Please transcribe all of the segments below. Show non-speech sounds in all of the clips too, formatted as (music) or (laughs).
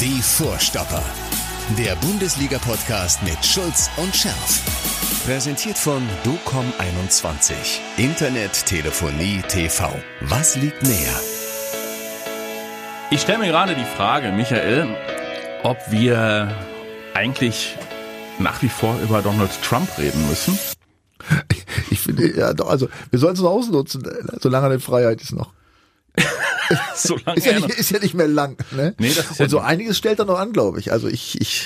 Die Vorstopper. Der Bundesliga-Podcast mit Schulz und Scherf. Präsentiert von DOCOM21. Internet, Telefonie, TV. Was liegt näher? Ich stelle mir gerade die Frage, Michael, ob wir eigentlich nach wie vor über Donald Trump reden müssen. Ich finde, ja, doch, also wir sollen es noch ausnutzen, solange eine Freiheit ist noch. (laughs) Solange Ist ja, nicht, ist ja nicht mehr lang. Ne? Nee, das ist ja Und so nicht- einiges stellt er noch an, glaube ich. Also ich, ich,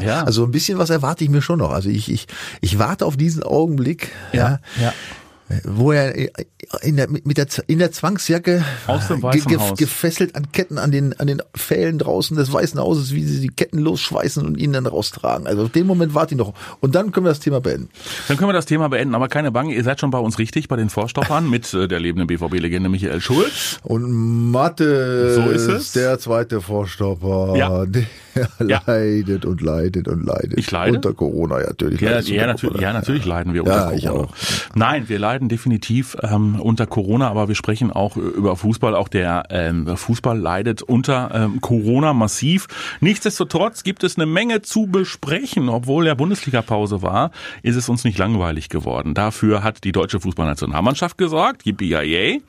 Ja. also ein bisschen was erwarte ich mir schon noch. Also ich, ich, ich warte auf diesen Augenblick, ja, ja. Wo er in der, mit der, in der Zwangsjacke Aus dem ge- Weißen ge- Haus. gefesselt an Ketten an den, an den Pfählen draußen des Weißen Hauses, wie sie die Ketten losschweißen und ihn dann raustragen. Also auf den Moment warte ich noch. Und dann können wir das Thema beenden. Dann können wir das Thema beenden, aber keine Bange, ihr seid schon bei uns richtig, bei den Vorstoppern mit äh, der lebenden BVB-Legende Michael Schulz. Und Mathe So ist es. der zweite Vorstopper, Ja. der (laughs) Ja. leidet und leidet und leidet. Ich leide? Unter Corona, ja, natürlich. Ja, ja, natürlich, Corona. ja, natürlich leiden wir unter ich Corona. auch. Nein, wir leiden definitiv ähm, unter Corona, aber wir sprechen auch über Fußball. Auch der ähm, Fußball leidet unter ähm, Corona massiv. Nichtsdestotrotz gibt es eine Menge zu besprechen. Obwohl ja Bundesliga-Pause war, ist es uns nicht langweilig geworden. Dafür hat die deutsche Fußballnationalmannschaft gesorgt, yippie yay.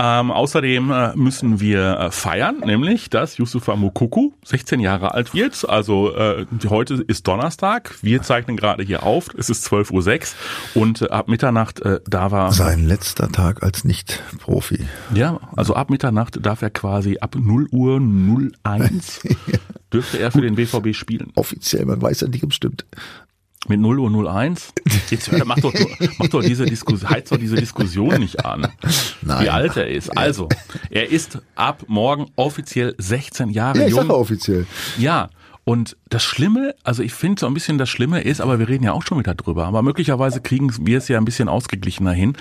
Ähm, außerdem äh, müssen wir äh, feiern, nämlich, dass Yusufa Mukuku 16 Jahre alt wird. Also äh, heute ist Donnerstag. Wir zeichnen gerade hier auf. Es ist 12.06 Uhr und äh, ab Mitternacht äh, da war Sein letzter Tag als Nicht-Profi. ja, also ab Mitternacht darf er quasi ab 0 Uhr 01 (laughs) dürfte er für den BVB spielen. Offiziell, man weiß ja nicht, ob es stimmt. Mit 0 Uhr 01. Jetzt hör, mach doch, mach doch diese Diskussion, heiz doch diese Diskussion nicht an. Nein. Wie alt er ist. Also, er ist ab morgen offiziell 16 Jahre Ja, ich jung. sage offiziell. Ja, und das Schlimme, also ich finde so ein bisschen das Schlimme ist, aber wir reden ja auch schon wieder drüber, aber möglicherweise kriegen wir es ja ein bisschen ausgeglichener hin.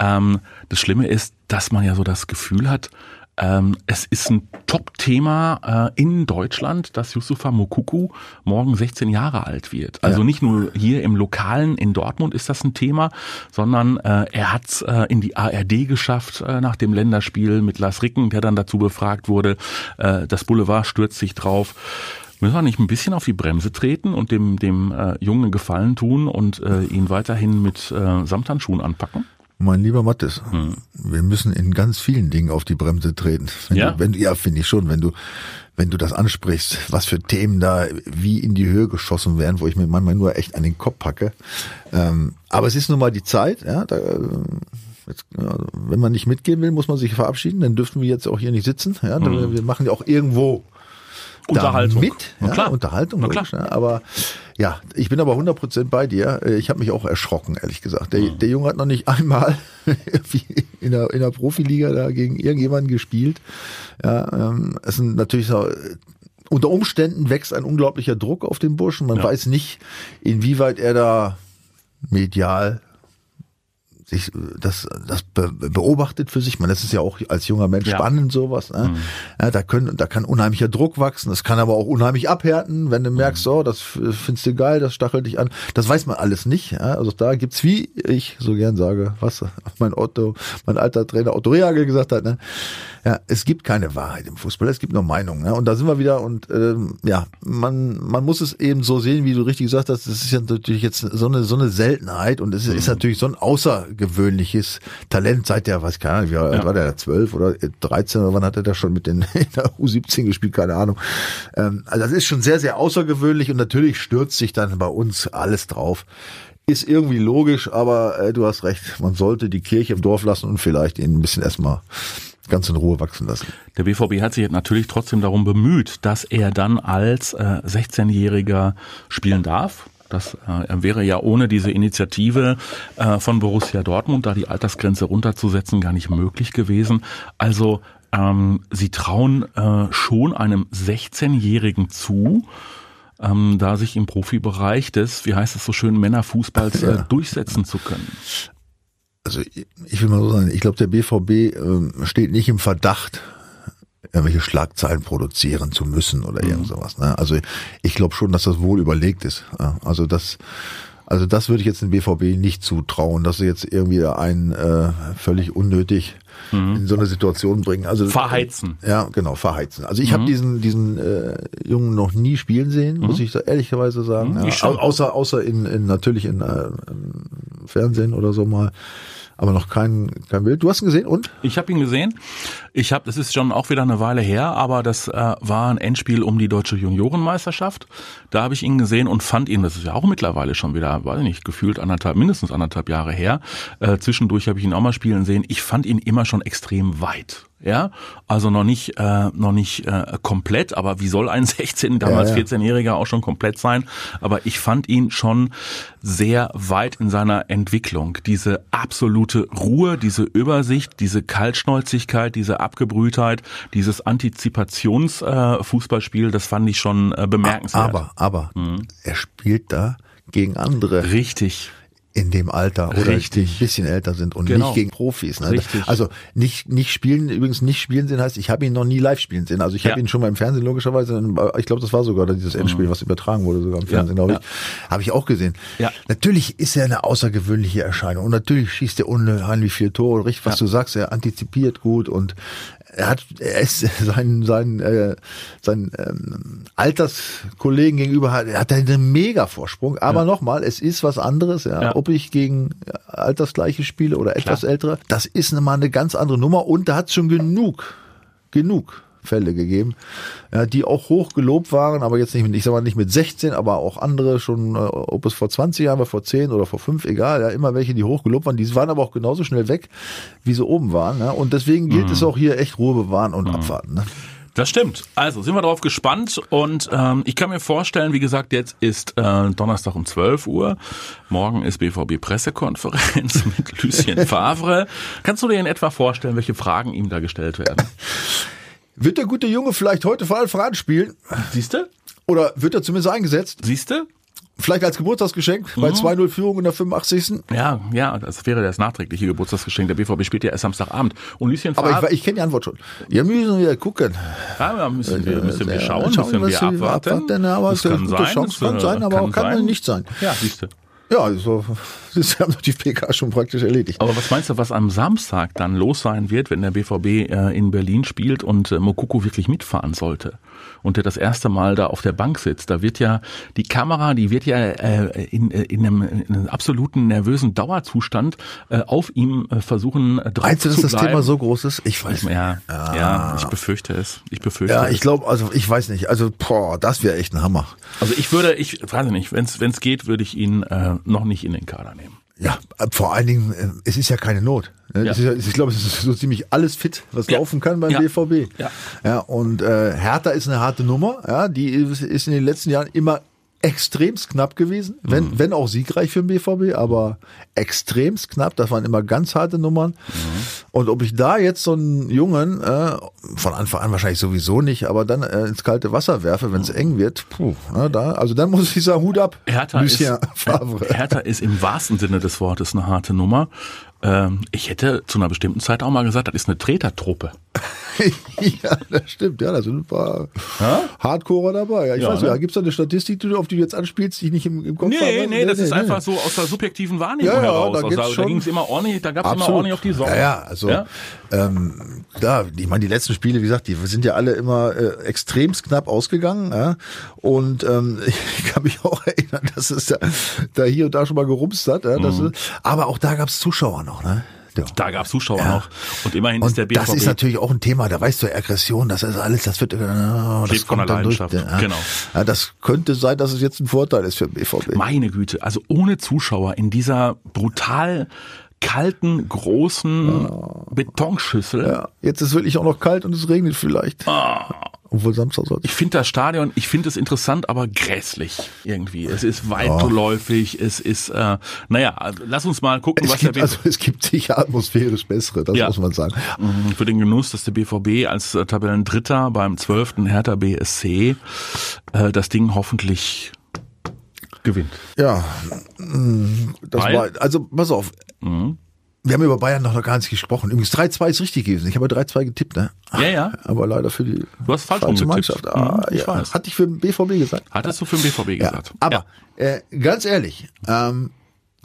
Ähm, das Schlimme ist, dass man ja so das Gefühl hat, ähm, es ist ein Top-Thema äh, in Deutschland, dass Yusufa Mokuku morgen 16 Jahre alt wird. Also nicht nur hier im Lokalen in Dortmund ist das ein Thema, sondern äh, er hat es äh, in die ARD geschafft äh, nach dem Länderspiel mit Lars Ricken, der dann dazu befragt wurde. Äh, das Boulevard stürzt sich drauf. Müssen wir nicht ein bisschen auf die Bremse treten und dem, dem äh, Jungen Gefallen tun und äh, ihn weiterhin mit äh, Samthandschuhen anpacken? Mein lieber Mattes, wir müssen in ganz vielen Dingen auf die Bremse treten. Wenn Ja? Du, wenn, ja, finde ich schon, wenn du, wenn du das ansprichst, was für Themen da wie in die Höhe geschossen werden, wo ich mir manchmal nur echt an den Kopf packe. Ähm, aber es ist nun mal die Zeit, ja, da, äh, jetzt, ja, wenn man nicht mitgehen will, muss man sich verabschieden, dann dürften wir jetzt auch hier nicht sitzen. Ja, Da- Wir machen ja auch irgendwo Unterhaltung. mit, ja, klar. Unterhaltung, Na klar. logisch, ja, aber ja, ich bin aber 100% bei dir. Äh, Ich habe mich auch erschrocken, ehrlich gesagt. Der, der Junge hat noch nicht (laughs) einmal in der, in der Profiliga da gegen irgendjemanden gespielt. Ja, ähm, es sind natürlich so, äh, unter Umständen wächst ein unglaublicher Druck auf den Burschen. Man Ja. weiß nicht, inwieweit er da medial sich das, das be beobachtet für sich. Man, das ist ja auch als junger Mensch Ja. spannend sowas. Ne? Ja, da können, da kann unheimlicher Druck wachsen. Das kann aber auch unheimlich abhärten, wenn du merkst, so, das f- findest du geil, das stachelt dich an. Das weiß man alles nicht. Ja? Also da gibt's, wie ich so gern sage, was mein Otto, mein alter Trainer Otto Rehagel gesagt hat. Ne? Ja, es gibt keine Wahrheit im Fußball. Es gibt nur Meinungen. Ne? Und da sind wir wieder. Und ähm, ja, man, man muss es eben so sehen, wie du richtig gesagt hast. Das ist ja natürlich jetzt so eine so eine Seltenheit und es ist natürlich so ein außergewöhnliches Talent seit der, weiß keine Ahnung, wie alt war der, 12 oder 13 oder wann hat er da schon mit den (laughs) in der U17 gespielt, keine Ahnung. Ähm, also das ist schon sehr, sehr außergewöhnlich und natürlich stürzt sich dann bei uns alles drauf. Ist irgendwie logisch, aber äh, du hast recht, man sollte die Kirche im Dorf lassen und vielleicht ihn ein bisschen erstmal ganz in Ruhe wachsen lassen. Der BVB hat sich natürlich trotzdem darum bemüht, dass er dann als äh, 16-Jähriger spielen darf. Das äh, wäre ja ohne diese Initiative äh, von Borussia Dortmund, da die Altersgrenze runterzusetzen, gar nicht möglich gewesen. Also ähm, sie trauen äh, schon einem 16-Jährigen zu, ähm, da sich im Profibereich des, wie heißt es so schön, Männerfußballs äh, durchsetzen zu können. Also ich- will mal so sagen, ich glaube, der BVB ähm, steht nicht im Verdacht, irgendwelche Schlagzeilen produzieren zu müssen oder irgend sowas. Ne? Also ich glaube schon, dass das wohl überlegt ist. Also das, also das würde ich jetzt dem BVB nicht zutrauen, dass sie jetzt irgendwie einen äh, völlig unnötig in so eine Situation bringen. Also Verheizen. Ja, genau, verheizen. Also ich habe diesen diesen äh, Jungen noch nie spielen sehen, muss ich da ehrlicherweise sagen. Ich Ja, au- außer außer in, in natürlich in, äh, Fernsehen oder so mal, aber noch kein kein Bild. Du hast ihn gesehen und? Ich habe ihn gesehen. Ich habe, das ist schon auch wieder eine Weile her, aber das äh, war ein Endspiel um die deutsche Juniorenmeisterschaft. Da habe ich ihn gesehen und fand ihn, das ist ja auch mittlerweile schon wieder, weiß ich nicht, gefühlt anderthalb, mindestens anderthalb Jahre her. Äh, zwischendurch habe ich ihn auch mal spielen sehen. Ich fand ihn immer schon extrem weit. Ja, also noch nicht, äh, noch nicht äh, komplett, aber wie soll ein (laughs) 16, damals Ja, ja. 14-Jähriger auch schon komplett sein? Aber ich fand ihn schon sehr weit in seiner Entwicklung. Diese absolute Ruhe, diese Übersicht, diese Kaltschnäuzigkeit, diese Abgebrühtheit, dieses Antizipationsfußballspiel, äh, das fand ich schon äh, bemerkenswert. Aber aber Mhm. er spielt da gegen andere Richtig. In dem Alter oder Richtig. ein bisschen älter sind und Genau. nicht gegen Profis. Ne? Richtig. Also nicht nicht spielen, übrigens nicht spielen sehen heißt, ich habe ihn noch nie live spielen sehen. Also ich habe Ja. Mhm. ihn schon mal im Fernsehen logischerweise, ich glaube, das war sogar dieses Endspiel, was übertragen wurde sogar im Fernsehen, glaube ich, habe ich auch gesehen. Ja. Natürlich ist er eine außergewöhnliche Erscheinung und natürlich schießt er unheimlich viele Tore. Richtig, was du sagst, er antizipiert gut und er hat, er ist (laughs) seinen seinen äh, seinen ähm, Alterskollegen gegenüber hat, er hat einen mega Vorsprung. Aber nochmal, es ist was anderes, ja, Ja. ob ich gegen altersgleiche spiele oder etwas ältere. Das ist mal eine ganz andere Nummer und da hat schon genug, genug Fälle gegeben, ja, die auch hoch gelobt waren, aber jetzt nicht mit, ich sag mal nicht mit 16, aber auch andere schon, äh, ob es vor 20 Jahren war, vor 10 oder vor 5, egal, ja, immer welche, die hoch gelobt waren, die waren aber auch genauso schnell weg, wie sie oben waren. Ja, und deswegen gilt es auch hier echt Ruhe bewahren und abwarten. Ne? Das stimmt. Also sind wir darauf gespannt und ähm, ich kann mir vorstellen, wie gesagt, jetzt ist äh, Donnerstag um 12 Uhr. Morgen ist BVB Pressekonferenz (laughs) mit Lucien Favre. Kannst du dir in etwa vorstellen, welche Fragen ihm da gestellt werden? (laughs) Wird der gute Junge vielleicht heute vor Anfang an spielen? Siehst du? Oder wird er zumindest eingesetzt? Siehst du? Vielleicht als Geburtstagsgeschenk bei 2-0 Führung in der 85. Ja, ja, das wäre das nachträgliche Geburtstagsgeschenk. Der BVB spielt ja erst Samstagabend. Und Lucien Aber ich, ich kenne die Antwort schon. Ja, müssen wir gucken. ja, da müssen wir, müssen wir Ja, schauen, schauen, müssen wir abwarten. abwarten, aber das kann eine sein. Chance, kann äh, sein, aber auch kann nicht sein. Ja, siehst du. Ja, so, (laughs) das haben doch die PK schon praktisch erledigt. Aber was meinst du, was am Samstag dann los sein wird, wenn der BVB äh, in Berlin spielt und äh, Mokoko wirklich mitfahren sollte und der das erste Mal da auf der Bank sitzt? Da wird ja die Kamera, die wird ja äh, in, äh, in, einem, in einem absoluten nervösen Dauerzustand äh, auf ihm äh, versuchen äh, drauf Meinst du, dass das bleiben. Thema so groß ist? Ich weiß nicht. ja, ja, ich befürchte es. Ich befürchte Ja, ich glaube, also ich weiß nicht. Also, boah, das wäre echt ein Hammer. Also ich würde, ich weiß nicht, wenn es geht, würde ich ihn äh, noch nicht in den Kader nehmen. Ja, äh, vor allen Dingen, äh, es ist ja keine Not. ne? Ja. Ist ja, ich glaube, es ist so ziemlich alles fit, was Ja. laufen kann beim Ja. BVB. Ja. ja und äh, Hertha ist eine harte Nummer. Ja, die ist in den letzten Jahren immer extremst knapp gewesen, wenn, Mhm. wenn auch siegreich für den BVB, aber extremst knapp. Das waren immer ganz harte Nummern. Mhm. Und ob ich da jetzt so einen Jungen äh, von Anfang an wahrscheinlich sowieso nicht, aber dann äh, ins kalte Wasser werfe, wenn es eng wird, puh, na, da, also dann muss ich sagen, Hut ab, Hertha Lucien ist, Favre. (laughs) Hertha ist im wahrsten Sinne des Wortes eine harte Nummer. Ähm, ich hätte zu einer bestimmten Zeit auch mal gesagt, das ist eine Tretertruppe. (laughs) ja, das stimmt. Ja, da sind ein paar Hardcore dabei. Ja, ich Ja, weiß ne? ja, gibt's da eine Statistik, die du- auf die du jetzt anspielst, die ich nicht im, im Kopf habe? Nee, nee, das ist einfach so aus der subjektiven Wahrnehmung Ja, ja, heraus. da Also, da ging es immer ordentlich, da gab es immer ordentlich auf die Sorge. Ja, ja, also Ja? Ähm, klar, ich meine, die letzten Spiele, wie gesagt, die sind ja alle immer äh, extremst knapp ausgegangen. Ja? Und ähm, (laughs) ich kann mich auch erinnern, dass es da, da hier und da schon mal gerumst hat. Ja? Das, ist, aber auch da gab's Zuschauer noch, ne? Ja. Da gab es Zuschauer Ja. noch. Und immerhin Und ist der BVB. das ist natürlich auch ein Thema, da weißt du, Aggression, das ist alles, das wird, äh, das Lebt von kommt der dann durch. Leidenschaft, Ja. genau. Ja, das könnte sein, dass es jetzt ein Vorteil ist für den BVB. Meine Güte, also ohne Zuschauer in dieser brutal kalten, großen Betonschüssel. Ja, jetzt ist wirklich auch noch kalt und es regnet vielleicht. Obwohl Samstag soll. Ah. Ich finde das Stadion, ich finde es interessant, aber grässlich irgendwie. Es ist weitläufig, es ist, äh, naja, also lass uns mal gucken, Es was gibt, der also, es gibt sicher atmosphärisch bessere, das Ja. muss man sagen. BVB für den Genuss, dass der BVB als äh, Tabellendritter beim 12. Hertha BSC äh, das Ding hoffentlich gewinnt. Ja, mm, das Weil- war, also pass auf. Wir haben über Bayern noch gar nicht gesprochen. Übrigens 3-2 ist richtig gewesen. Ich habe 3-2 getippt, ne? Ja, ja. Aber leider für die Du hast falsch falsche. Mannschaft. Ah, Mhm, ich ja. weiß. Hatte ich für den BVB gesagt. Hattest du für den BVB Ja. gesagt? Aber äh, ganz ehrlich, ähm,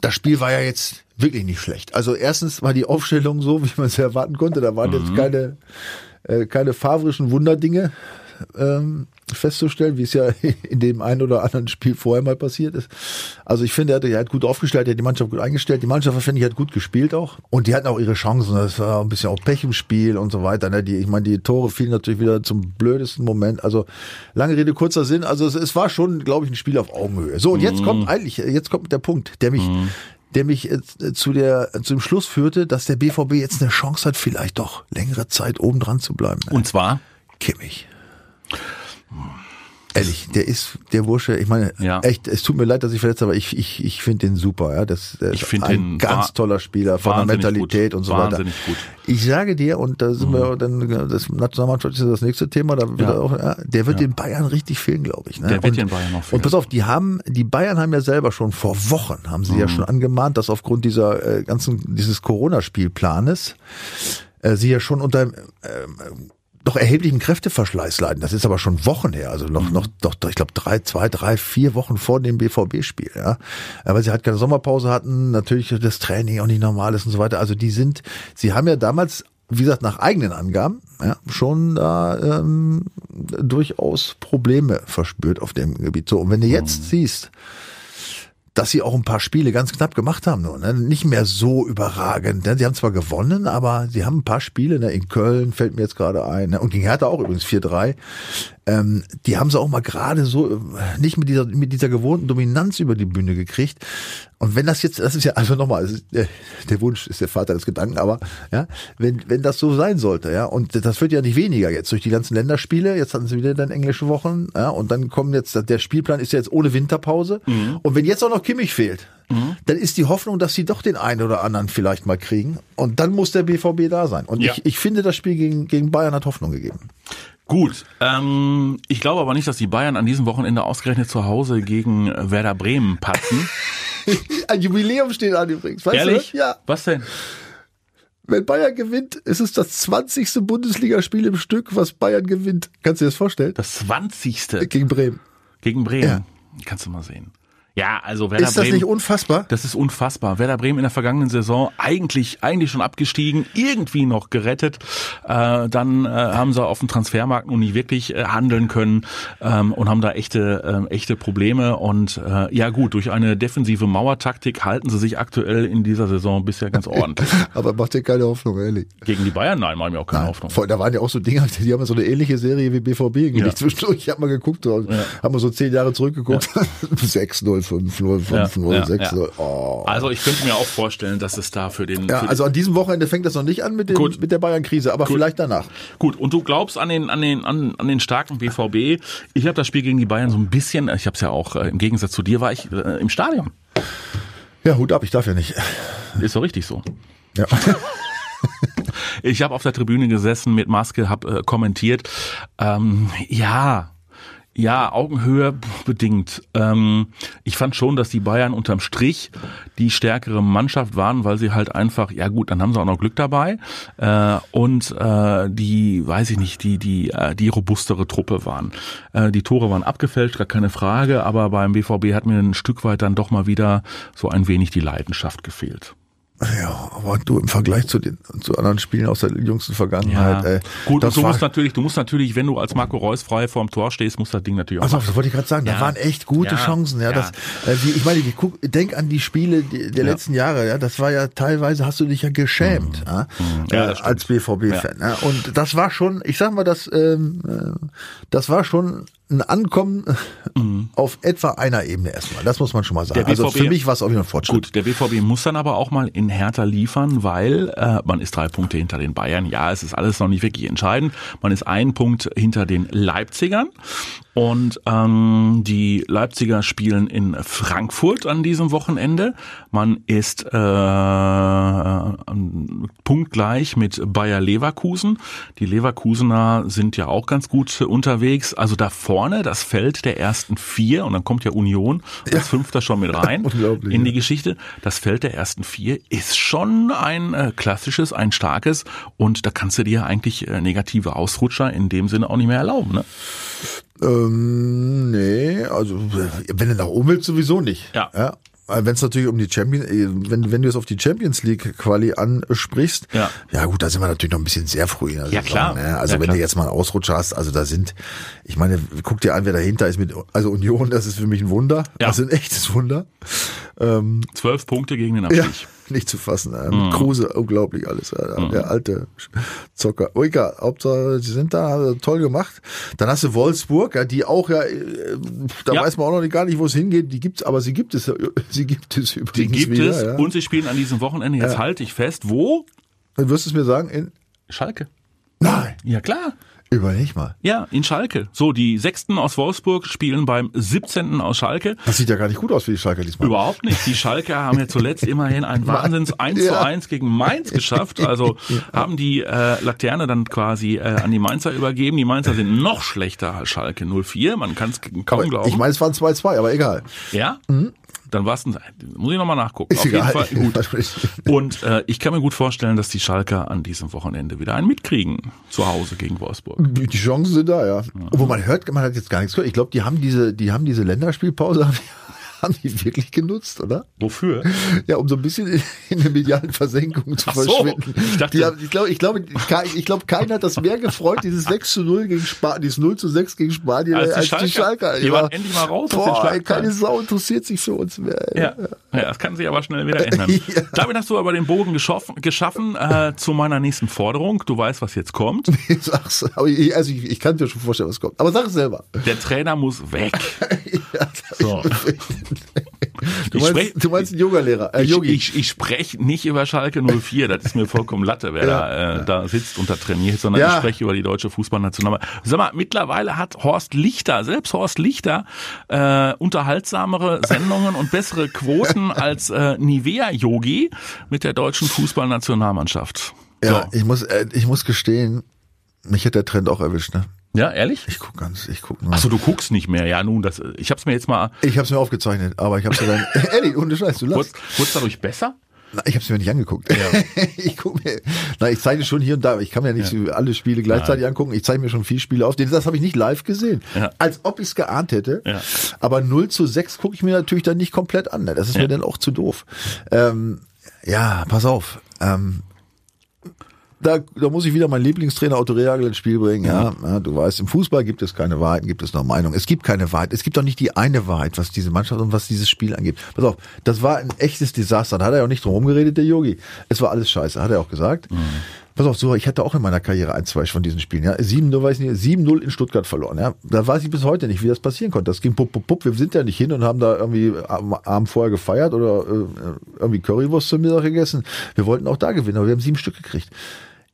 das Spiel war ja jetzt wirklich nicht schlecht. Also erstens war die Aufstellung so, (laughs) wie man es erwarten konnte. Da waren jetzt keine, äh, keine favrischen Wunderdinge ähm, festzustellen, wie es ja (laughs) in dem einen oder anderen Spiel vorher mal passiert ist. Also ich finde, er hat, er hat gut aufgestellt, er hat die Mannschaft gut eingestellt. Die Mannschaft, finde ich, hat gut gespielt auch. Und die hatten auch ihre Chancen. Das war ein bisschen auch Pech im Spiel und so weiter. Ne? Die, ich meine, die Tore fielen natürlich wieder zum blödesten Moment. Also lange Rede, kurzer Sinn. Also es, es war schon, glaube ich, ein Spiel auf Augenhöhe. So, und jetzt kommt eigentlich, jetzt kommt der Punkt, der mich, der mich äh, zu der zu dem Schluss führte, dass der BVB jetzt eine Chance hat, vielleicht doch längere Zeit oben dran zu bleiben. Und zwar? Kimmich. Ehrlich, der ist der Bursche, ich meine, Ja. echt, es tut mir leid, dass ich verletzt, aber ich, ich, ich finde den super, ja. Das, der Ich ist ein ganz toller Spieler von der Mentalität gut. und so Wahnsinnig weiter. gut. Ich sage dir, und da sind wir dann, das Nationalmannschaft ist ja das nächste Thema, da wird Ja. auch, ja, der wird den Bayern richtig fehlen, glaube ich. Ne? Der wird und, den Bayern noch fehlen. Und pass auf, die haben, die Bayern haben ja selber schon vor Wochen, haben sie Mhm. ja schon angemahnt, dass aufgrund dieser äh, ganzen, dieses Corona-Spielplanes, äh, sie ja schon unter ähm, doch erheblichen Kräfteverschleiß leiden. Das ist aber schon Wochen her, also Mhm. noch, noch, doch, ich glaube drei, zwei, drei, vier Wochen vor dem BVB-Spiel, ja. Ja, Weil sie halt keine Sommerpause hatten, natürlich das Training auch nicht normal ist und so weiter. Also die sind, sie haben ja damals, wie gesagt, nach eigenen Angaben, ja, schon da ähm, durchaus Probleme verspürt auf dem Gebiet. So, und wenn du jetzt Mhm. siehst, dass sie auch ein paar Spiele ganz knapp gemacht haben, nur, ne? nicht mehr so überragend. Ne? Sie haben zwar gewonnen, aber sie haben ein paar Spiele, ne? in Köln fällt mir jetzt gerade ein, ne? und gegen Hertha auch übrigens 4-3. Ähm, die haben sie auch mal gerade so äh, nicht mit dieser mit dieser gewohnten Dominanz über die Bühne gekriegt. Und wenn das jetzt, das ist ja also nochmal, äh, der Wunsch ist der Vater des Gedanken, aber ja, wenn wenn das so sein sollte, ja, und das wird ja nicht weniger jetzt durch die ganzen Länderspiele. Jetzt hatten sie wieder dann englische Wochen, ja, und dann kommen jetzt der Spielplan ist ja jetzt ohne Winterpause. Und wenn jetzt auch noch Kimmich fehlt, dann ist die Hoffnung, dass sie doch den einen oder anderen vielleicht mal kriegen. Und dann muss der BVB da sein. Und Ja. ich, ich finde, das Spiel gegen, gegen Bayern hat Hoffnung gegeben. Gut, ähm, ich glaube aber nicht, dass die Bayern an diesem Wochenende ausgerechnet zu Hause gegen äh, Werder Bremen patzen. (laughs) Ein Jubiläum steht an übrigens. Weißt Ehrlich? Du? Ja. Was denn? Wenn Bayern gewinnt, ist es das 20. Bundesligaspiel im Stück, was Bayern gewinnt. Kannst du dir das vorstellen? Das 20. Gegen Bremen. gegen Bremen. Ja. Kannst du mal sehen. Ja, also Werder Ist das Bremen. nicht unfassbar? Das ist unfassbar. Werder Bremen in der vergangenen Saison eigentlich eigentlich schon abgestiegen, irgendwie noch gerettet. Äh, dann äh, haben sie auf dem Transfermarkt nun nicht wirklich äh, handeln können ähm, und haben da echte äh, echte Probleme. Und äh, ja gut, durch eine defensive Mauertaktik halten sie sich aktuell in dieser Saison bisher ganz ordentlich. (laughs) Aber macht dir keine Hoffnung, ehrlich. Gegen die Bayern, nein, machen wir auch keine Hoffnung. Voll, da waren ja auch so Dinge, (laughs) die haben ja so eine ähnliche Serie wie BVB hingelegt. Ja. Zwischendurch, ich habe mal geguckt, ja. haben wir so zehn Jahre zurückgeguckt. 6-0, (laughs) 5-0, 5-0, Ja, 6-0. ja, ja. Oh. Also ich könnte mir auch vorstellen, dass es da für den Ja, für also an diesem Wochenende fängt das noch nicht an mit, dem, Gut. mit der Bayern-Krise, aber vielleicht danach. Gut, und du glaubst an den, an den, an, an den starken BVB. Ich habe das Spiel gegen die Bayern so ein bisschen, ich habe es ja auch, äh, im Gegensatz zu dir war ich äh, im Stadion. Ja, Hut ab, ich darf ja nicht. Ist so richtig so. Ja. (laughs) Ich habe auf der Tribüne gesessen mit Maske, habe äh, kommentiert. Ähm, ja, ja, Augenhöhe (laughs) bedingt. Ähm, ich fand schon, dass die Bayern unterm Strich die stärkere Mannschaft waren, weil sie halt einfach, ja gut, dann haben sie auch noch Glück dabei äh, und äh, die, weiß ich nicht, die die äh, die robustere Truppe waren. Äh, die Tore waren abgefälscht, gar keine Frage, aber beim BVB hat mir ein Stück weit dann doch mal wieder so ein wenig die Leidenschaft gefehlt. Ja, aber du im Vergleich zu den zu anderen Spielen aus der jüngsten Vergangenheit, ey, Gut, das du musst natürlich, du musst natürlich, wenn du als Marco Reus frei vorm Tor stehst, musst das Ding natürlich auch Also, das wollte ich gerade sagen, da Ja. waren echt gute Ja. Chancen. Ja, Ja. Das, äh, wie, ich meine, die, guck, denk an die Spiele die, der Ja. letzten Jahre. Ja, das war ja teilweise hast du dich ja geschämt ja, Mhm. Ja, äh, das stimmt. als BVB-Fan. Ja. Und das war schon, ich sag mal, das, ähm, äh, das war schon ein Ankommen auf etwa einer Ebene erstmal. Das muss man schon mal sagen. Mhm. Der Also BVB für mich war es auf jeden Fall Fortschritt. Gut, der BVB muss dann aber auch mal in Hertha liefern, weil äh, man ist drei Punkte hinter den Bayern. Ja, es ist alles noch nicht wirklich entscheidend. Man ist einen Punkt hinter den Leipzigern. Und ähm, die Leipziger spielen in Frankfurt an diesem Wochenende. Man ist äh, punktgleich mit Bayer Leverkusen. Die Leverkusener sind ja auch ganz gut unterwegs. Also da vorne das Feld der ersten vier und dann kommt ja Union als Fünfter schon mit (laughs) rein in die ja. Geschichte. Das Feld der ersten vier ist schon ein äh, klassisches, ein starkes und da kannst du dir eigentlich äh, negative Ausrutscher in dem Sinne auch nicht mehr erlauben. Ne? Ähm, nee, also wenn du nach oben willst, sowieso nicht. Ja. ja. Wenn es natürlich um die Champions, wenn, wenn du jetzt auf die Champions League Quali ansprichst, Ja. ja gut, da sind wir natürlich noch ein bisschen sehr früh in der Ja, Saison, klar. Ne? Also Ja, wenn klar. du jetzt mal einen Ausrutscher hast, also da sind, ich meine, guck dir an, wer dahinter ist mit, also Union, das ist für mich ein Wunder. Ja. Das ist ein echtes Wunder. Ähm, Zwölf Punkte gegen den ja, Abstieg. (laughs) nicht zu fassen. Mhm. Ähm, Kruse, unglaublich alles. Ja, Der alte Zocker. Oh, egal, Hauptsache, sie sind da, also toll gemacht. Dann hast du Wolfsburg, ja, die auch ja, äh, da Ja. weiß man auch noch nicht gar nicht, wo es hingeht. Die gibt's, aber sie gibt es, (laughs) sie gibt es Die übrigens gibt wieder. es ja. und sie spielen an diesem Wochenende, jetzt halte ich fest, wo? Dann wirst du es mir sagen, in, Schalke. nein, Ja klar. Überleg mal. Ja, in Schalke. So, die Sechsten aus Wolfsburg spielen beim 17. aus Schalke. Das sieht ja gar nicht gut aus für die Schalker diesmal. Überhaupt nicht. Die Schalker haben ja zuletzt immerhin ein (laughs) Wahnsinns 1 zu Ja. 1 gegen Mainz geschafft. Also (laughs) haben die äh, Laterne dann quasi äh, an die Mainzer übergeben. Die Mainzer sind noch schlechter als Schalke 04. Man kann es kaum Aber glauben. ich meine, es waren 2-2, aber egal. ja? Dann war es ein, muss ich nochmal nachgucken. Ist Auf jeden egal. Fall (laughs) gut. Und äh, ich kann mir gut vorstellen, dass die Schalker an diesem Wochenende wieder einen mitkriegen. Zu Hause gegen Wolfsburg. Die die Chancen sind da, ja. Obwohl man hört, man hat jetzt gar nichts gehört. Ich glaube, die haben diese, die haben diese Länderspielpause, haben die wirklich genutzt, oder? Wofür? Ja, um so ein bisschen in, in der medialen Versenkung zu Ach so. verschwinden. Ich dachte- die haben, ich glaube, ich glaube, ich glaube, keiner hat das mehr gefreut, dieses 6 zu 0 gegen Spanien, dieses 0 zu 6 gegen Spanien, Als als, die die Schalker. Schalker. Die waren endlich mal raus aus den Boah, Schlagzeilen. keine Sau interessiert sich für uns mehr. Ja. ja, das kann sich aber schnell wieder ändern. (laughs) Ja. Damit hast du aber den Bogen geschaffen, geschaffen äh, zu meiner nächsten Forderung. Du weißt, was jetzt kommt. (laughs) Sag's, aber ich, also ich, ich kann dir schon vorstellen, was kommt. Aber sag es selber. Der Trainer muss weg. (laughs) Ja, So. du, meinst, sprech- du meinst einen Yoga-Lehrer, äh, Ich, ich, ich spreche nicht über Schalke 04, das ist mir vollkommen Latte, wer da, äh, da sitzt und da trainiert, sondern Ja. ich spreche über die deutsche Fußballnationalmannschaft. Sag mal, mittlerweile hat Horst Lichter, selbst Horst Lichter, äh, unterhaltsamere Sendungen und bessere Quoten (laughs) als äh, Nivea Yogi mit der deutschen Fußballnationalmannschaft. ja, So. ich muss, äh, ich muss gestehen, mich hat der Trend auch erwischt, ne? Ja, ehrlich? Ich guck ganz, ich guck nur. Achso, du guckst nicht mehr. Ja, nun, das, ich hab's mir jetzt mal, Ich hab's mir aufgezeichnet, aber ich hab's mir dann, (laughs) ehrlich, ohne Scheiß, du lachst. kurz, kurz dadurch besser? Na, ich hab's mir nicht angeguckt. (laughs) ich guck mir, na, ich zeige schon hier und da, ich kann mir ja nicht so alle Spiele gleichzeitig angucken. Ich zeige mir schon viele Spiele auf. Das habe ich nicht live gesehen. Ja. Als ob ich's geahnt hätte. Ja. Aber 0 zu 6 gucke ich mir natürlich dann nicht komplett an. ne? Das ist Ja. mir dann auch zu doof. Ähm, ja, pass auf. Ähm, da, da muss ich wieder meinen Lieblingstrainer Otto Rehagel ins Spiel bringen. Ja, ja, du weißt, im Fußball gibt es keine Wahrheiten, gibt es nur Meinungen. Es gibt keine Wahrheit. Es gibt doch nicht die eine Wahrheit, was diese Mannschaft und was dieses Spiel angeht. Pass auf, das war ein echtes Desaster. Da hat er auch nicht drum rumgeredet, der Yogi. Es war alles scheiße, hat er auch gesagt. Pass auf, so, ich hatte auch in meiner Karriere ein, zwei von diesen Spielen, ja. 7-0, weiß ich nicht, 7-0 in Stuttgart verloren, ja. Da weiß ich bis heute nicht, wie das passieren konnte. Das ging pup, pup, pup. Wir sind ja nicht hin und haben da irgendwie am Abend vorher gefeiert oder äh, irgendwie Currywurst zum Mittag gegessen. Wir wollten auch da gewinnen, aber wir haben sieben Stück gekriegt.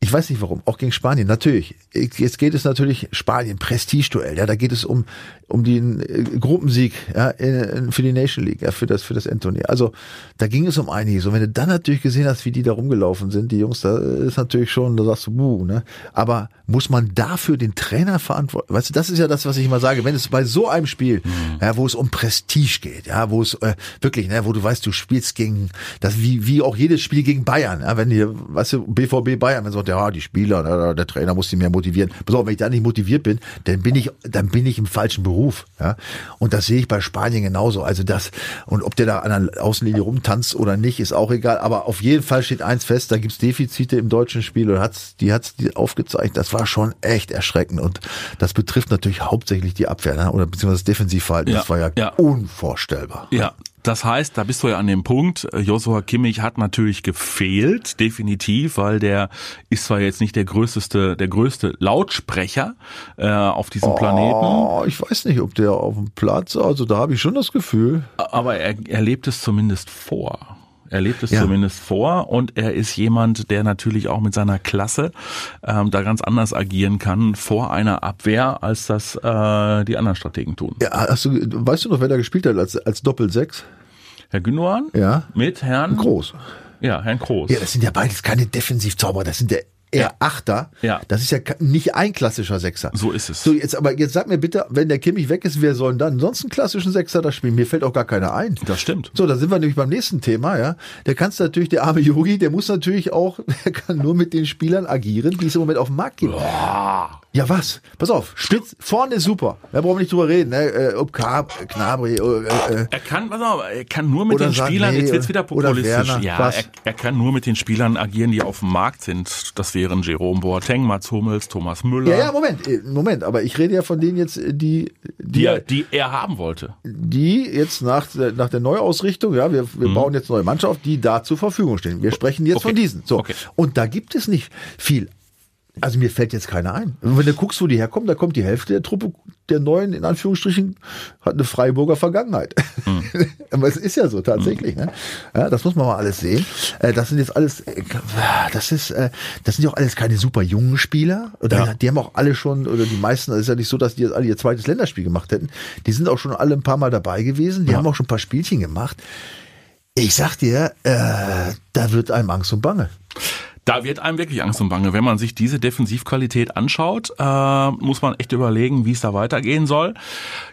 Ich weiß nicht warum, auch gegen Spanien, natürlich. Jetzt geht es natürlich Spanien, Prestigeduell, ja, da geht es um, um den äh, Gruppensieg, ja, für die Nation League, ja, für das, für das Endturnier. Also, da ging es um einiges. Und wenn du dann natürlich gesehen hast, wie die da rumgelaufen sind, die Jungs, da ist natürlich schon, da sagst du, buh, ne. Aber muss man dafür den Trainer verantworten? Weißt du, das ist ja das, was ich immer sage. Wenn es bei so einem Spiel, ja, wo es um Prestige geht, ja, wo es äh, wirklich, ne, wo du weißt, du spielst gegen, das wie, wie auch jedes Spiel gegen Bayern, ja, wenn hier, weißt du, BVB Bayern, wenn sagt, ja, die Spieler, der, Trainer muss die mehr motivieren. Pass auf, wenn ich da nicht motiviert bin, dann bin ich, dann bin ich im falschen Beruf, ja. Und das sehe ich bei Spanien genauso. Also das, und ob der da an der Außenlinie rumtanzt oder nicht, ist auch egal. Aber auf jeden Fall steht eins fest, da gibt's Defizite im deutschen Spiel und hat's, die hat's aufgezeigt. Das war schon echt erschreckend. Und das betrifft natürlich hauptsächlich die Abwehr, ne? oder beziehungsweise das Defensivverhalten. Ja, das war ja, ja. unvorstellbar. Ja, das heißt, da bist du ja an dem Punkt, äh, Joshua Kimmich hat natürlich gefehlt, definitiv, weil der ist zwar jetzt nicht der größte, der größte Lautsprecher äh, auf diesem Planeten, Oh, ich weiß nicht, ob der auf dem Platz, also da habe ich schon das Gefühl. aber er, er lebt es zumindest vor. Er lebt es Ja. zumindest vor und er ist jemand, der natürlich auch mit seiner Klasse ähm, da ganz anders agieren kann vor einer Abwehr, als das äh, die anderen Strategen tun. Ja, hast du, weißt du noch, wer da gespielt hat als, als Doppel-Sechs? Herr Gündogan Ja. mit Herrn Groß. Ja, Herrn Groß. Ja, das sind ja beides keine Defensivzauberer, das sind ja eher Ja. Achter. Ja. Das ist ja nicht ein klassischer Sechser. So ist es. So, jetzt aber jetzt sag mir bitte, wenn der Kimmich weg ist, wer soll denn dann sonst einen klassischen Sechser da spielen? Mir fällt auch gar keiner ein. Das stimmt. So, da sind wir nämlich beim nächsten Thema, ja. Der kannst natürlich, der arme Yogi, der muss natürlich auch, (laughs) der kann nur mit den Spielern agieren, die es im Moment auf dem Markt gibt. Ja, was? Pass auf, Spitz, vorne ist super. Da brauchen wir nicht drüber reden, ne? Äh, ob Kab, Knabri, äh, äh, Er kann, pass auf, er kann nur mit den Spielern, Sané jetzt wird's wieder populistisch. Werner, ja, er, er kann nur mit den Spielern agieren, die auf dem Markt sind. Das wären Jerome Boateng, Mats Hummels, Thomas Müller, ja, ja, Moment, äh, Moment, aber ich rede ja von denen jetzt, äh, die, die, die, er, die er haben wollte. die jetzt nach, der- nach der Neuausrichtung, ja, wir, wir bauen jetzt neue Mannschaft, die da zur Verfügung stehen. Wir sprechen jetzt Okay. von diesen. So. Okay. Und da gibt es nicht viel. Also mir fällt jetzt keiner ein. Und wenn du guckst, wo die herkommen, da kommt die Hälfte der Truppe der neuen, in Anführungsstrichen, hat eine Freiburger Vergangenheit. (laughs) Aber es ist ja so tatsächlich. Ne? Ja, das muss man mal alles sehen. Äh, Das sind jetzt alles, äh, das ist, äh, das sind ja auch alles keine super jungen Spieler. Oder Ja. die haben auch alle schon, oder die meisten, es ist ja nicht so, dass die jetzt alle ihr zweites Länderspiel gemacht hätten. Die sind auch schon alle ein paar Mal dabei gewesen. Die haben auch schon ein paar Spielchen gemacht. Ich sag dir, äh, da wird einem Angst und Bange. Da wird einem wirklich Angst und Bange. Wenn man sich diese Defensivqualität anschaut, äh, muss man echt überlegen, wie es da weitergehen soll.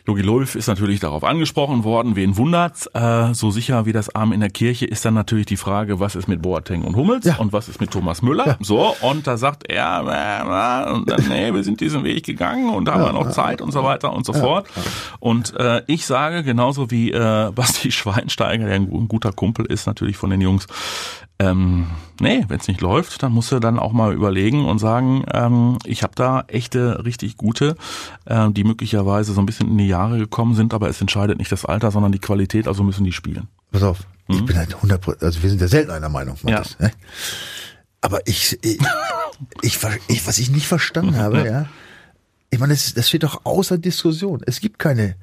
Jogi Löw ist natürlich darauf angesprochen worden. Wen wundert's? Äh, so sicher wie das Arm in der Kirche ist dann natürlich die Frage, was ist mit Boateng und Hummels Ja. und was ist mit Thomas Müller? So, und da sagt er, äh, äh, und dann, nee, wir sind diesen Weg gegangen und da haben wir noch Zeit und so weiter und so fort. Und äh, ich sage, genauso wie äh, Basti (laughs) Schweinsteiger, der ein, ein guter Kumpel ist natürlich von den Jungs, ähm, nee, wenn es nicht läuft, dann musst du dann auch mal überlegen und sagen, ähm, ich habe da echte, richtig gute, äh, die möglicherweise so ein bisschen in die Jahre gekommen sind, aber es entscheidet nicht das Alter, sondern die Qualität, also müssen die spielen. Pass auf, ich bin halt 100 also wir sind ja selten einer Meinung. Ja. Matthias, ne? Aber ich, ich, ich, ich, was ich nicht verstanden (laughs) habe, ja, ich meine, das, das steht doch außer Diskussion. Es gibt keine,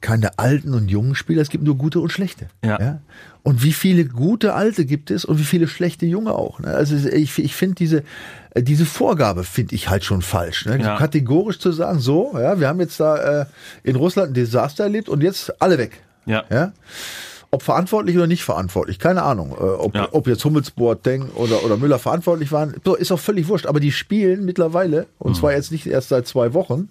keine alten und jungen Spieler, es gibt nur gute und schlechte. Ja. Und wie viele gute Alte gibt es und wie viele schlechte Junge auch. Ne? Also ich, ich finde diese, äh, diese Vorgabe finde ich halt schon falsch. Ne? Ja. Kategorisch zu sagen, so, ja, wir haben jetzt da äh, in Russland ein Desaster erlebt und jetzt alle weg. Ja. Ja? Ob verantwortlich oder nicht verantwortlich, keine Ahnung. Äh, ob, Ja. ob jetzt Hummels, Boateng oder, oder Müller verantwortlich waren, ist auch völlig wurscht. Aber die spielen mittlerweile, und Mhm. zwar jetzt nicht erst seit zwei Wochen,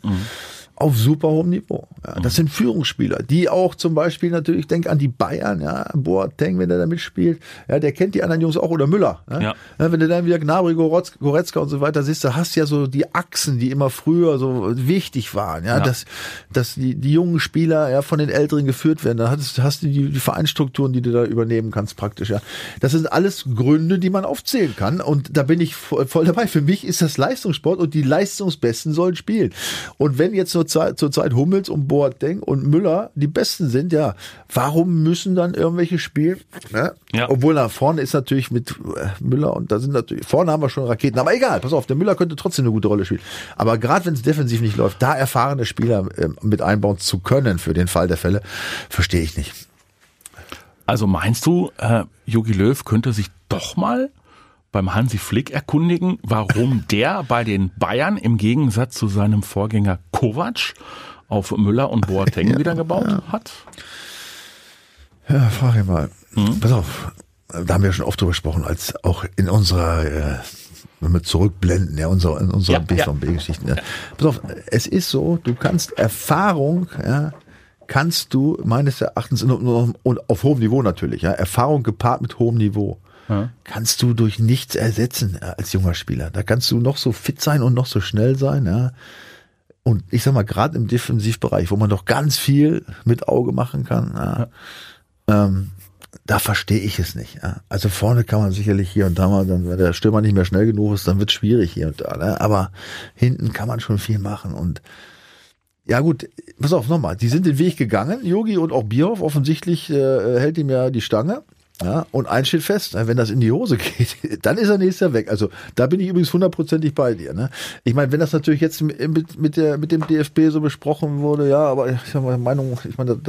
auf super hohem Niveau. Ja, das sind Führungsspieler, die auch zum Beispiel natürlich, denk an die Bayern, ja, Boateng, wenn der da mitspielt, ja, der kennt die anderen Jungs auch oder Müller. Ja? Ja. wenn du dann wieder Gnabry, Goretz- Goretzka und so weiter siehst, da hast du ja so die Achsen, die immer früher so wichtig waren, ja, Ja. dass, dass die, die jungen Spieler ja von den Älteren geführt werden. Da hast, hast du die, die Vereinsstrukturen, die du da übernehmen kannst, praktisch, ja. Das sind alles Gründe, die man aufzählen kann. Und da bin ich voll, voll dabei. Für mich ist das Leistungssport und die Leistungsbesten sollen spielen. Und wenn jetzt zur Zeit, zur Zeit Hummels und Boateng und Müller die Besten sind, ja, warum müssen dann irgendwelche spielen? Ne? Ja. Obwohl nach vorne ist natürlich mit äh, Müller und da sind natürlich, vorne haben wir schon Raketen. Aber egal, pass auf, der Müller könnte trotzdem eine gute Rolle spielen. Aber gerade wenn es defensiv nicht läuft, da erfahrene Spieler äh, mit einbauen zu können für den Fall der Fälle, verstehe ich nicht. Also meinst du, äh, Jogi Löw könnte sich doch mal beim Hansi Flick erkundigen, warum (laughs) der bei den Bayern im Gegensatz zu seinem Vorgänger Kovac auf Müller und Boateng (laughs) wieder gebaut hat? Ja, frag ihn mal. Pass auf, da haben wir schon oft drüber gesprochen, als auch in unserer, äh, wenn wir zurückblenden, ja, unser, in unserer Ja, ja. BVB-Geschichten. Ja. Pass auf, es ist so, du kannst Erfahrung, ja, kannst du meines Erachtens und auf hohem Niveau natürlich, ja, Erfahrung gepaart mit hohem Niveau. Kannst du durch nichts ersetzen ja, als junger Spieler. Da kannst du noch so fit sein und noch so schnell sein, ja. Und ich sag mal, gerade im Defensivbereich, wo man doch ganz viel mit Auge machen kann, ja, ähm, da verstehe ich es nicht. Ja. Also vorne kann man sicherlich hier und da mal, dann, wenn der Stürmer nicht mehr schnell genug ist, dann wird es schwierig hier und da. Ne? Aber hinten kann man schon viel machen. Und ja gut, pass auf nochmal, die sind den Weg gegangen, Yogi und auch Bierhoff, offensichtlich äh, hält ihm ja die Stange. Ja, und eins steht fest, wenn das in die Hose (laughs) geht, dann ist er nächstes Jahr weg. Also da bin ich übrigens hundertprozentig bei dir. Ne? Ich meine, wenn das natürlich jetzt mit, mit, der, mit dem DFB so besprochen wurde, ja, aber ich sag mal, Meinung, ich meine,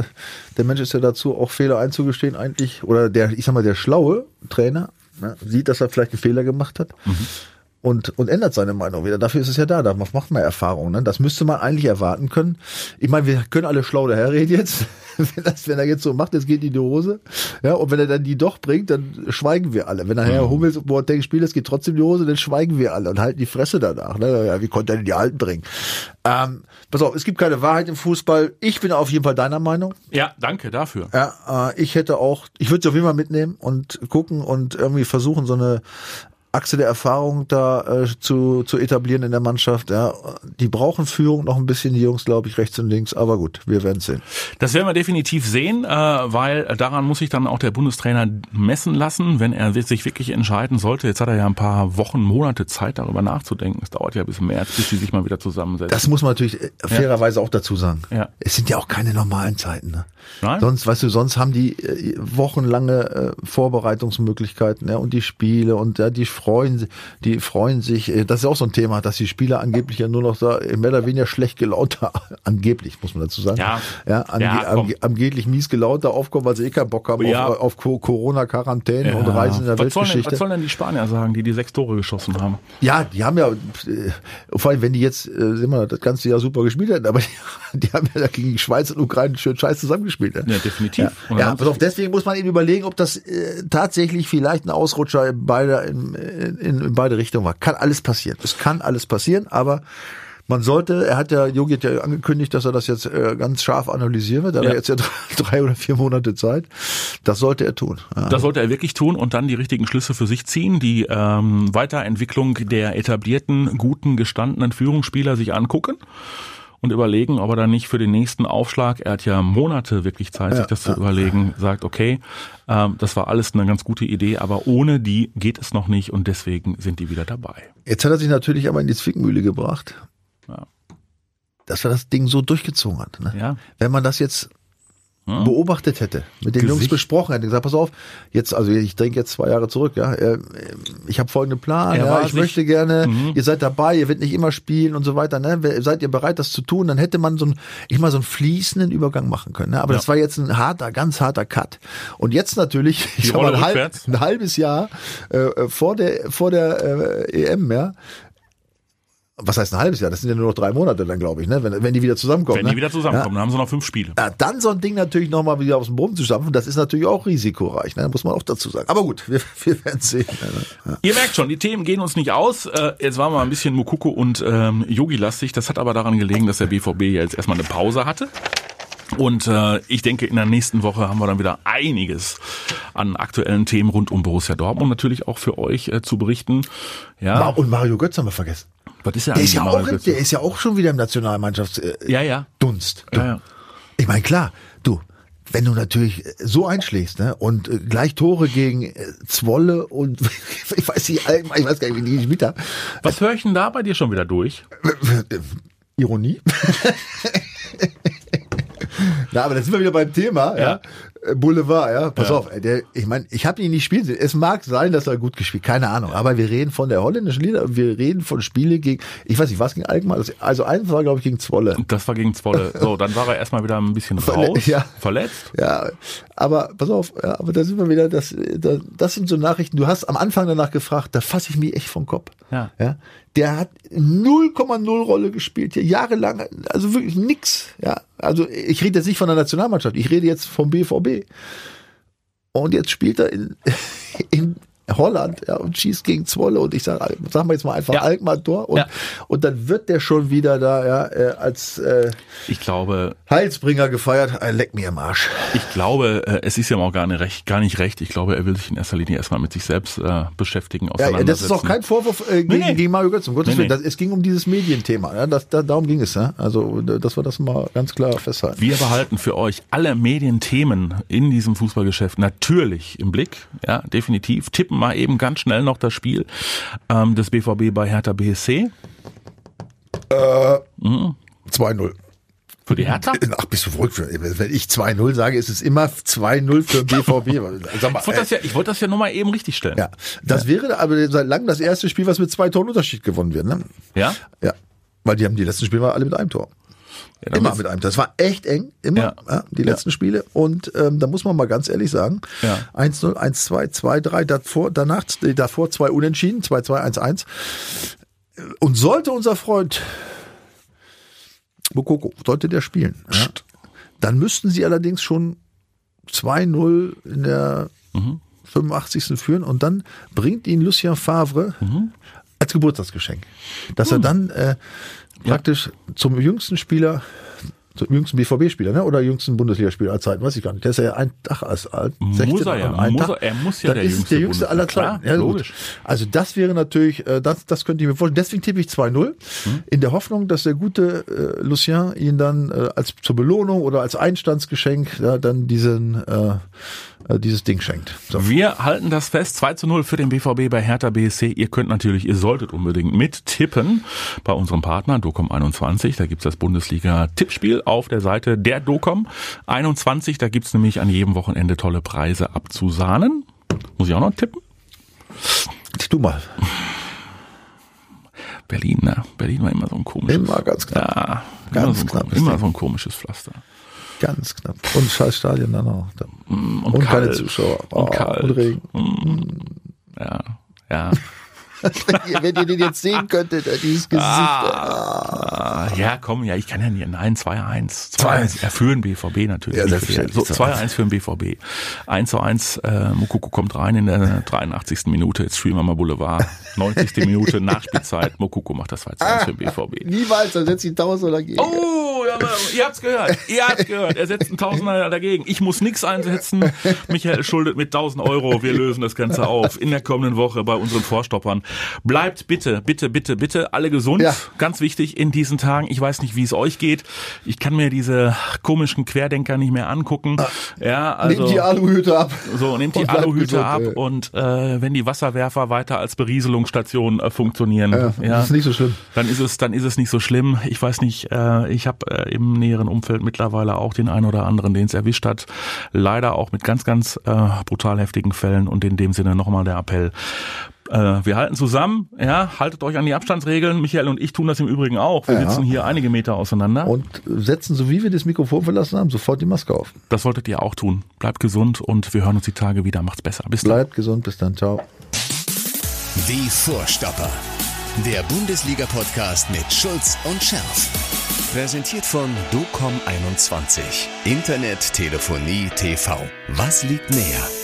der, Mensch ist ja dazu, auch Fehler einzugestehen eigentlich, oder der, ich sag mal, der schlaue Trainer ne, sieht, dass er vielleicht einen Fehler gemacht hat. Und, und ändert seine Meinung wieder. Dafür ist es ja da. Da macht man Erfahrung. Ne? Das müsste man eigentlich erwarten können. Ich meine, wir können alle schlau daherreden jetzt. (laughs) wenn, das, wenn er jetzt so macht, jetzt geht die in die Hose. Ja, und wenn er dann die doch bringt, dann schweigen wir alle. Wenn nachher Hummels und Boateng spielt, es geht trotzdem in die Hose, dann schweigen wir alle und halten die Fresse danach. Ne? Ja, wie konnte er denn die Alten bringen? Ähm, pass auf, es gibt keine Wahrheit im Fußball. Ich bin auf jeden Fall deiner Meinung. Ja, danke dafür. Ja, äh, ich hätte auch, ich würde sie auf jeden Fall mitnehmen und gucken und irgendwie versuchen, so eine Achse der Erfahrung da äh, zu, zu etablieren in der Mannschaft. Ja, die brauchen Führung noch ein bisschen, die Jungs, glaube ich, rechts und links. Aber gut, wir werden sehen. Das werden wir definitiv sehen, äh, weil daran muss sich dann auch der Bundestrainer messen lassen, wenn er sich wirklich entscheiden sollte. Jetzt hat er ja ein paar Wochen, Monate Zeit, darüber nachzudenken. Es dauert ja bis März, bis sie sich mal wieder zusammensetzen. Das muss man natürlich äh, fairerweise auch dazu sagen. Ja. Es sind ja auch keine normalen Zeiten. Ne? Nein. Sonst, weißt du, sonst haben die äh, wochenlange äh, Vorbereitungsmöglichkeiten ja, und die Spiele und ja, die freuen, die freuen sich. äh, Das ist ja auch so ein Thema, dass die Spieler angeblich ja nur noch da mehr oder weniger schlecht gelaunter, (laughs) angeblich muss man dazu sagen, Ja. ja, ange Ja, ange angeblich mies gelaunter aufkommen, weil sie eh keinen Bock haben Ja. auf, auf Co- Corona-Quarantäne und Reisen in der was, sollen denn, Weltgeschichte. was sollen denn die Spanier sagen, die die sechs Tore geschossen haben? Ja, die haben ja, äh, vor allem wenn die jetzt, äh, sehen wir, das ganze Jahr super gespielt hätten, aber (laughs) die, die haben ja gegen die Schweiz und Ukraine schön scheiß zusammengespielt. Ja, definitiv. Ja, ja pass auf, deswegen muss man eben überlegen, ob das äh, tatsächlich vielleicht ein Ausrutscher in beide, in, in, beide Richtungen war. Kann alles passieren. Es kann alles passieren, aber man sollte, er hat ja, Jogi hat ja angekündigt, dass er das jetzt äh, ganz scharf analysieren wird. Da hat Ja. er jetzt ja (laughs) drei, drei oder vier Monate Zeit. Das sollte er tun. Ja. Das sollte er wirklich tun und dann die richtigen Schlüsse für sich ziehen, die ähm, Weiterentwicklung der etablierten, guten, gestandenen Führungsspieler sich angucken und überlegen, ob er dann nicht für den nächsten Aufschlag, er hat ja Monate wirklich Zeit, sich das zu überlegen, sagt, okay, ähm, das war alles eine ganz gute Idee, aber ohne die geht es noch nicht und deswegen sind die wieder dabei. Jetzt hat er sich natürlich aber in die Zwickmühle gebracht, Ja. dass er das Ding so durchgezogen hat. Ne? Ja. Wenn man das jetzt beobachtet hätte, mit den Gesicht. Jungs besprochen hätte, gesagt, pass auf, jetzt, also ich denke jetzt zwei Jahre zurück, ja, ich habe folgenden Plan, ja, ich Mhm. möchte gerne, ihr seid dabei, ihr werdet nicht immer spielen und so weiter, ne? Seid ihr bereit, das zu tun? Dann hätte man so ein, ich mal so einen fließenden Übergang machen können. Ne? Aber Ja. das war jetzt ein harter, ganz harter Cut. Und jetzt natürlich, ich sag Rolle mal, ein, halb, ein halbes Jahr äh, vor der vor der äh, EM, ja. Was heißt ein halbes Jahr? Das sind ja nur noch drei Monate dann, glaube ich, ne? Wenn, wenn die wieder zusammenkommen. Wenn ne? die wieder zusammenkommen, dann haben sie noch fünf Spiele. Ja, dann so ein Ding natürlich nochmal wieder aus dem Boden zu stampfen, das ist natürlich auch risikoreich, ne? muss man auch dazu sagen. Aber gut, wir, (laughs) wir werden sehen. Ja. Ihr merkt schon, die Themen gehen uns nicht aus. Äh, Jetzt waren wir ein bisschen Mukoko und ähm, Yogi-lastig. Das hat aber daran gelegen, dass der BVB jetzt erstmal eine Pause hatte. Und äh, ich denke, in der nächsten Woche haben wir dann wieder einiges an aktuellen Themen rund um Borussia Dortmund natürlich auch für euch äh, zu berichten. Ja, Und Mario Götz haben wir vergessen. Was ist ja Der ist ja, auch, im- der ist ja auch schon wieder im Nationalmannschaftsdunst. Äh, Ja, ja. Dunst. Ja, ja. Ich meine, klar, du, wenn du natürlich so einschlägst ne, und äh, gleich Tore gegen äh, Zwolle und (laughs) ich weiß nicht, ich weiß gar nicht, wie die gespielt haben. Was höre ich denn da bei dir schon wieder durch? Ironie. (laughs) Na, aber da sind wir wieder beim Thema, ja. Äh, Boulevard, ja. Pass Ja. auf, ey, der, ich meine, ich habe ihn nicht spielen sehen. Es mag sein, dass er gut gespielt, keine Ahnung. Aber wir reden von der holländischen Liga, wir reden von Spiele gegen, ich weiß nicht, was gegen Alkmaar. Also eins war, glaube ich, gegen Zwolle. Das war gegen Zwolle. So, dann war er erstmal wieder ein bisschen Verle- raus, ja. verletzt. Ja, aber pass auf, ja, aber da sind wir wieder, das, das, das sind so Nachrichten. Du hast am Anfang danach gefragt, da fasse ich mich echt vom Kopf. Ja. ja. Der hat 0,0 Rolle gespielt, hier jahrelang, also wirklich nix. Ja, also ich rede jetzt nicht von der Nationalmannschaft, ich rede jetzt vom BVB. Und jetzt spielt er in, (laughs) in Holland ja, und schießt gegen Zwolle und ich sage, sagen wir jetzt mal einfach Ja. Alkmaar Tor und, Ja. und dann wird der schon wieder da ja, äh, als äh, Ich glaube, Heilsbringer gefeiert. Äh, leck mir im Arsch. Ich glaube, äh, es ist ihm auch gar nicht recht, gar nicht recht. Ich glaube, er will sich in erster Linie erstmal mit sich selbst äh, beschäftigen, Ja, das ist auch kein Vorwurf äh, gegen, Nee, nee. gegen Mario Götze, um Gottes Nee, Willen. nee. Das, es ging um dieses Medienthema. Ja, das, da, darum ging es. Ja? Also, dass wir das mal ganz klar festhalten. Wir behalten für euch alle Medienthemen in diesem Fußballgeschäft natürlich im Blick. Ja, definitiv. Tippen mal eben ganz schnell noch das Spiel ähm, des BVB bei Hertha BSC. 2-0. Für die Hertha? (laughs) Ach, bist du verrückt? Wenn ich 2-0 sage, ist es immer 2-0 für BVB. (laughs) Sag mal, Ich wollte das ja, ich wollte das ja nur mal eben richtig stellen. ja, das wäre aber seit langem das erste Spiel, was mit zwei Toren Unterschied gewonnen wird. Ne? Ja? Ja, weil die haben die letzten Spiele alle mit einem Tor. Ja, Immer mit einem Tor. Das war echt eng, immer, Ja. die letzten Spiele. Und ähm, da muss man mal ganz ehrlich sagen, Ja. 1-0, 1-2, 2-3, davor, danach, davor zwei Unentschieden, 2-2, 1-1. Und sollte unser Freund Bokoko, sollte der spielen, ja, dann müssten sie allerdings schon 2-0 in der 85. führen und dann bringt ihn Lucien Favre als Geburtstagsgeschenk. Dass er dann äh, praktisch zum jüngsten Spieler so jüngsten BVB-Spieler, ne? Oder jüngsten Bundesligaspieler aller Zeiten, weiß ich gar nicht. Der ist ja ein Tag als alt. Muss 16 er ja, muss Tag. er- er muss ja Dann der ist jüngste der jüngste aller. Zeiten. Klar, Ja, logisch. Also das wäre natürlich, äh, das, das könnte ich mir vorstellen. Deswegen tippe ich 2-0, Hm? in der Hoffnung, dass der gute äh, Lucien ihn dann äh, als zur Belohnung oder als Einstandsgeschenk ja, dann diesen äh, äh, dieses Ding schenkt. So. Wir halten das fest. 2 zu 0 für den BVB bei Hertha BSC. Ihr könnt natürlich, ihr solltet unbedingt mittippen bei unserem Partner Docom 21. Da gibt's das Bundesliga-Tippspiel auf der Seite der Docom 21. Da gibt's nämlich an jedem Wochenende tolle Preise abzusahnen. Muss ich auch noch tippen? Du mal. Berlin, ne? Berlin war immer so ein komisches. Immer ganz knapp. Ja, Ganz immer, so ein, knappes immer so ein komisches Pflaster. Ganz knapp. Und scheiß Stadion dann auch. Und, Und keine. Zuschauer. Oh, Und kalt. und Regen. Ja, ja. (laughs) wenn, (laughs) ihr, wenn ihr den jetzt sehen könntet, äh, dieses Gesicht. Ah, ja, komm, ja, ich kann ja nicht. Nein, 2-1. 2-1. Ja, für den BVB natürlich. Ja, selbstverständlich, So, 2-1 für den BVB. 1 zu 1, äh, Mukoko kommt rein in der 83. Minute, jetzt spielen wir mal Boulevard. 90. (laughs) Minute, Nachspielzeit, Mukoko macht das 2 zu 1 für den BVB. Niemals, dann setzt die Tausender dagegen. Oh, ja, aber ihr habt's gehört. Ihr habt's gehört. Er setzt einen Tausender dagegen. Ich muss nichts einsetzen. Michael schuldet mit 1000 Euro. Wir lösen das Ganze auf in der kommenden Woche bei unseren Vorstoppern. Bleibt bitte, bitte, bitte, bitte alle gesund. Ja. Ganz wichtig in diesen Tagen. Ich weiß nicht, wie es euch geht. Ich kann mir diese komischen Querdenker nicht mehr angucken. Ja, also. Nehmt die Aluhüte ab. So, nehmt die Aluhüte gesund, ab ey. und äh, wenn die Wasserwerfer weiter als Berieselungsstation äh, funktionieren, Ja, das ist nicht so schlimm. dann ist es, dann ist es nicht so schlimm. Ich weiß nicht, äh, ich habe äh, im näheren Umfeld mittlerweile auch den einen oder anderen, den es erwischt hat. Leider auch mit ganz, ganz äh, brutal heftigen Fällen und in dem Sinne nochmal der Appell. Äh, wir halten zusammen, ja, haltet euch an die Abstandsregeln. Michael und ich tun das im Übrigen auch. Wir Ja. sitzen hier einige Meter auseinander. Und setzen, so wie wir das Mikrofon verlassen haben, sofort die Maske auf. das solltet ihr auch tun. Bleibt gesund und wir hören uns die Tage wieder. Macht's besser. Bis dann. Bleibt gesund, bis dann, ciao. Die Vorstopper. Der Bundesliga-Podcast mit Schulz und Scherf. Präsentiert von DOCOM21. Internet, Telefonie, TV. Was liegt näher?